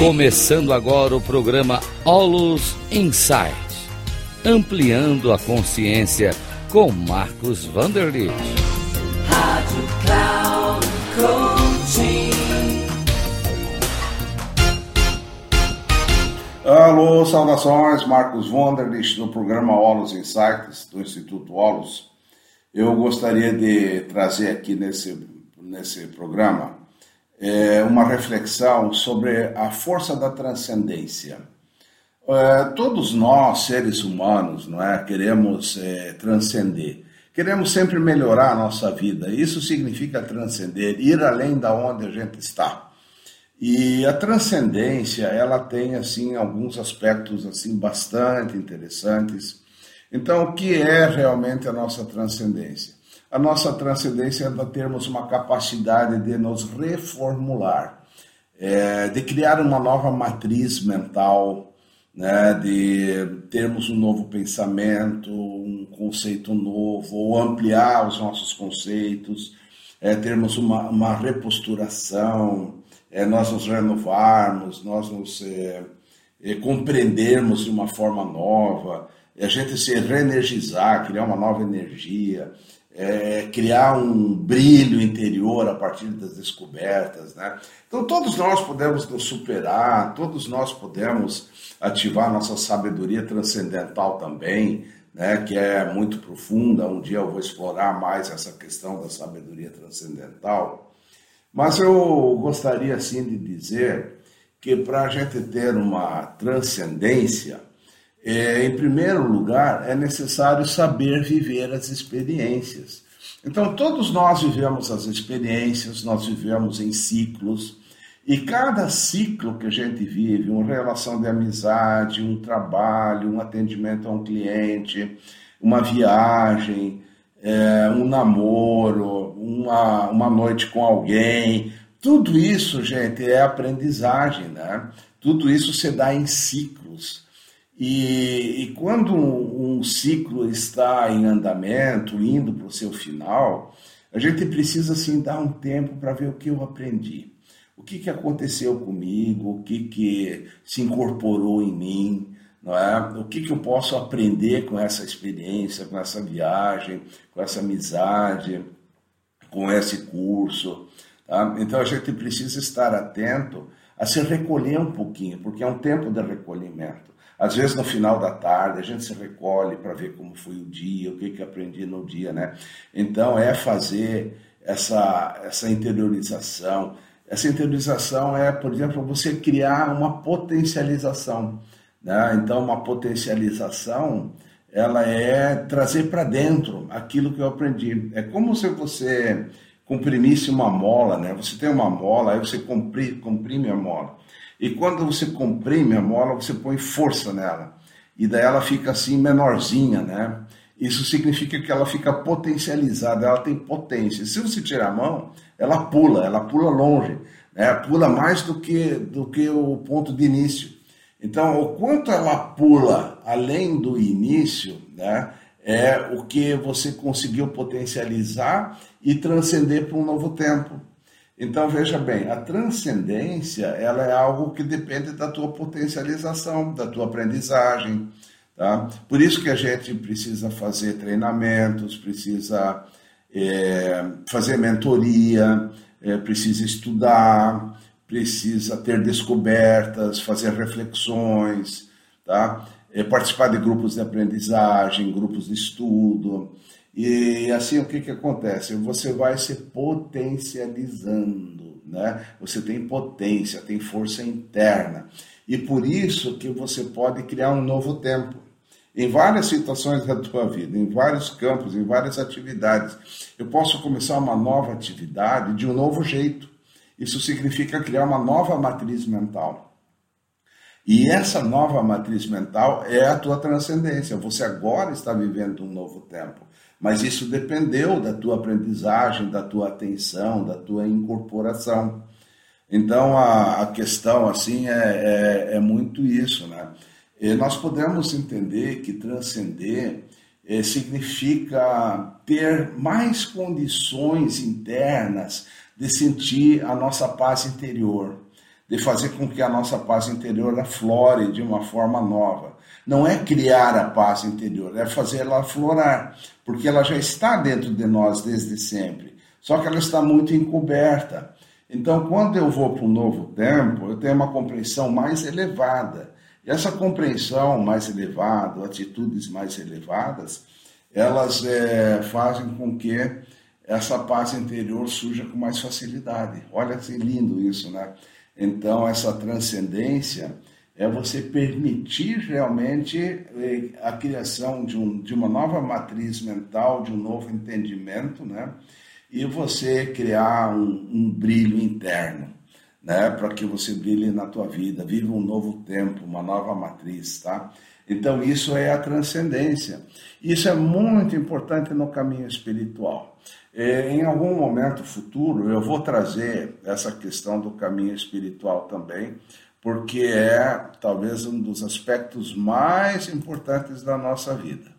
Começando agora o programa Olus Insight, ampliando a consciência com Marcos Vanderlitt. Rádio Cloud Coaching. Alô, saudações, Marcos Vanderlitt do programa Olus Insights do Instituto Olus. Eu gostaria de trazer aqui nesse, nesse programa é, uma reflexão sobre a força da transcendência. É, todos nós, seres humanos, não é, queremos é, transcender. Queremos sempre melhorar a nossa vida. Isso significa transcender, ir além da onde a gente está. E a transcendência, ela tem assim alguns aspectos assim bastante interessantes. Então, o que é realmente a nossa transcendência? A nossa transcendência é termos uma capacidade de nos reformular, é, de criar uma nova matriz mental, né, de termos um novo pensamento, um conceito novo, ou ampliar os nossos conceitos, é, termos uma, uma reposturação, é, nós nos renovarmos, nós nos é, é compreendermos de uma forma nova, a gente se reenergizar, criar uma nova energia é, criar um brilho interior a partir das descobertas. Né? Então, todos nós podemos nos superar, todos nós podemos ativar nossa sabedoria transcendental também, né, que é muito profunda. Um dia eu vou explorar mais essa questão da sabedoria transcendental. Mas eu gostaria, assim, de dizer que para a gente ter uma transcendência, é, em primeiro lugar, é necessário saber viver as experiências. Então, todos nós vivemos as experiências, nós vivemos em ciclos, e cada ciclo que a gente vive, uma relação de amizade, um trabalho, um atendimento a um cliente, uma viagem, é, um namoro, uma, uma noite com alguém, tudo isso, gente, é aprendizagem, né? Tudo isso se dá em ciclos. E, e quando um, ciclo está em andamento, indo para o seu final, a gente precisa assim dar um tempo para ver o que eu aprendi, o que, que aconteceu comigo, o que, que se incorporou em mim, não é? o que, que eu posso aprender com essa experiência, com essa viagem, com essa amizade, com esse curso. Tá? Então a gente precisa estar atento a se recolher um pouquinho, porque é um tempo de recolhimento. Às vezes no final da tarde a gente se recolhe para ver como foi o dia, o que, que aprendi no dia, né? Então é fazer essa, essa interiorização. Essa interiorização é, por exemplo, você criar uma potencialização. Né? Então, uma potencialização ela é trazer para dentro aquilo que eu aprendi. É como se você comprimisse uma mola, né? Você tem uma mola, aí você comprime, comprime a mola. E quando você comprime a mola, você põe força nela. E daí ela fica assim menorzinha, né? Isso significa que ela fica potencializada, ela tem potência. Se você tirar a mão, ela pula, ela pula longe, né? pula mais do que, do que o ponto de início. Então, o quanto ela pula além do início, né? é o que você conseguiu potencializar e transcender para um novo tempo. Então veja bem, a transcendência ela é algo que depende da tua potencialização, da tua aprendizagem, tá? Por isso que a gente precisa fazer treinamentos, precisa é, fazer mentoria, é, precisa estudar, precisa ter descobertas, fazer reflexões, tá? É, participar de grupos de aprendizagem, grupos de estudo. E assim o que, que acontece? Você vai se potencializando, né? Você tem potência, tem força interna. E por isso que você pode criar um novo tempo. Em várias situações da tua vida, em vários campos, em várias atividades. Eu posso começar uma nova atividade de um novo jeito. Isso significa criar uma nova matriz mental. E essa nova matriz mental é a tua transcendência. Você agora está vivendo um novo tempo. Mas isso dependeu da tua aprendizagem, da tua atenção, da tua incorporação. Então a, a questão assim é, é, é, muito isso, né? E nós podemos entender que transcender é, significa ter mais condições internas de sentir a nossa paz interior, de fazer com que a nossa paz interior aflore de uma forma nova. Não é criar a paz interior, é fazer ela aflorar, porque ela já está dentro de nós desde sempre, só que ela está muito encoberta. Então, quando eu vou para um novo tempo, eu tenho uma compreensão mais elevada. E essa compreensão mais elevada, atitudes mais elevadas, elas é, fazem com que essa paz interior surja com mais facilidade. Olha que lindo isso, né? Então, essa transcendência é você permitir realmente é, a criação de, um, de uma nova matriz mental, de um novo entendimento, né? E você criar um, um brilho interno, né? Para que você brilhe na tua vida, viva um novo tempo, uma nova matriz, tá? Então, isso é a transcendência. Isso é muito importante no caminho espiritual. É, em algum momento futuro, eu vou trazer essa questão do caminho espiritual também, porque é talvez um dos aspectos mais importantes da nossa vida.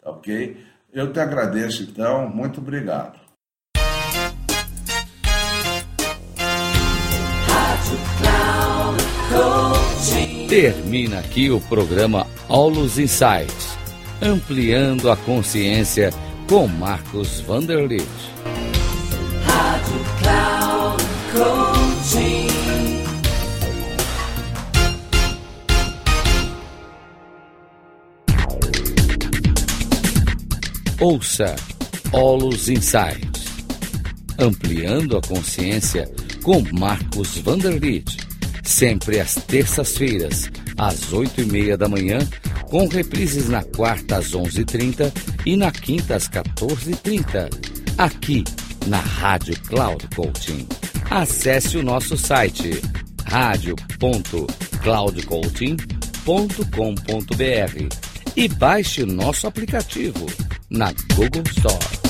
Tá ok? Eu te agradeço então, muito obrigado. Termina aqui o programa Aulos Insights, ampliando a consciência com Marcos Vanderlit. Rádio Cloud Coaching. Ouça Olus Insights, ampliando a consciência com Marcos Vanderlit, sempre às terças-feiras, às oito e meia da manhã com reprises na quarta às 11h30 e na quinta às 14h30, aqui na Rádio Cloud Coaching. Acesse o nosso site radio.cloudcoaching.com.br e baixe o nosso aplicativo na Google Store.